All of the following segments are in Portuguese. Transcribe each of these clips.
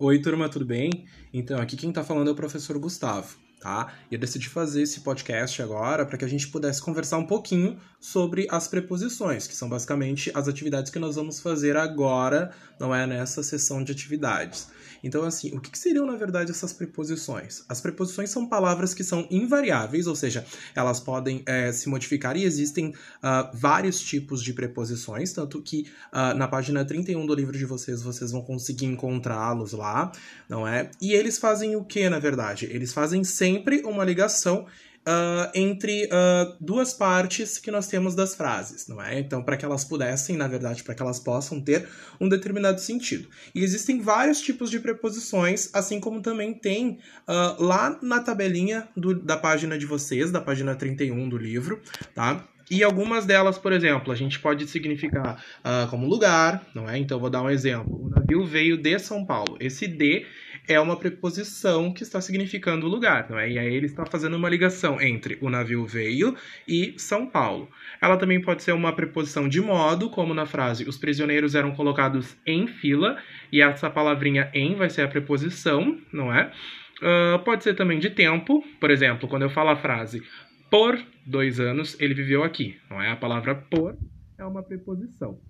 Oi, turma, tudo bem? Então, aqui quem tá falando é o professor Gustavo, tá? E eu decidi fazer esse podcast agora para que a gente pudesse conversar um pouquinho sobre as preposições, que são basicamente as atividades que nós vamos fazer agora, não é nessa sessão de atividades. Então, assim, o que, que seriam, na verdade, essas preposições? As preposições são palavras que são invariáveis, ou seja, elas podem é, se modificar e existem uh, vários tipos de preposições, tanto que uh, na página 31 do livro de vocês, vocês vão conseguir encontrá-los lá, não é? E eles fazem o que, na verdade? Eles fazem sempre uma ligação uh, entre uh, duas partes que nós temos das frases, não é? Então, para que elas pudessem, na verdade, para que elas possam ter um determinado sentido. E existem vários tipos de preposições, assim como também tem uh, lá na tabelinha do, da página de vocês, da página 31 do livro, tá? E algumas delas, por exemplo, a gente pode significar como lugar, não é? Então, vou dar um exemplo. O navio veio de São Paulo. Esse de é uma preposição que está significando lugar, não é? E aí ele está fazendo uma ligação entre o navio veio e São Paulo. Ela também pode ser uma preposição de modo, como na frase os prisioneiros eram colocados em fila, e essa palavrinha em vai ser a preposição, não é? Uh, pode ser também de tempo, por exemplo, quando eu falo a frase por dois anos ele viveu aqui, não é? A palavra por é uma preposição.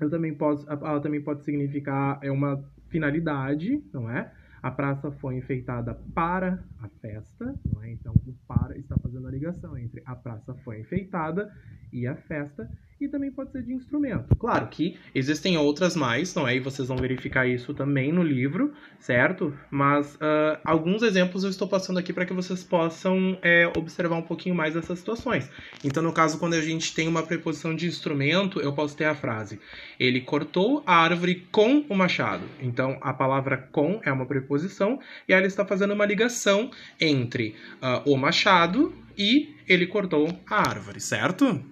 Eu também posso, ela também pode significar é uma finalidade, não é? A praça foi enfeitada para a festa, é? Então, o para está fazendo a ligação entre a praça foi enfeitada e a festa e também pode ser de instrumento. Claro que existem outras mais, não é? E vocês vão verificar isso também no livro, certo? Mas uh, alguns exemplos eu estou passando aqui para que vocês possam é, observar um pouquinho mais essas situações. Então, no caso, quando a gente tem uma preposição de instrumento, eu posso ter a frase: Ele cortou a árvore com o machado. Então, a palavra com é uma preposição e ele está fazendo uma ligação entre uh, o machado e ele cortou a árvore, certo?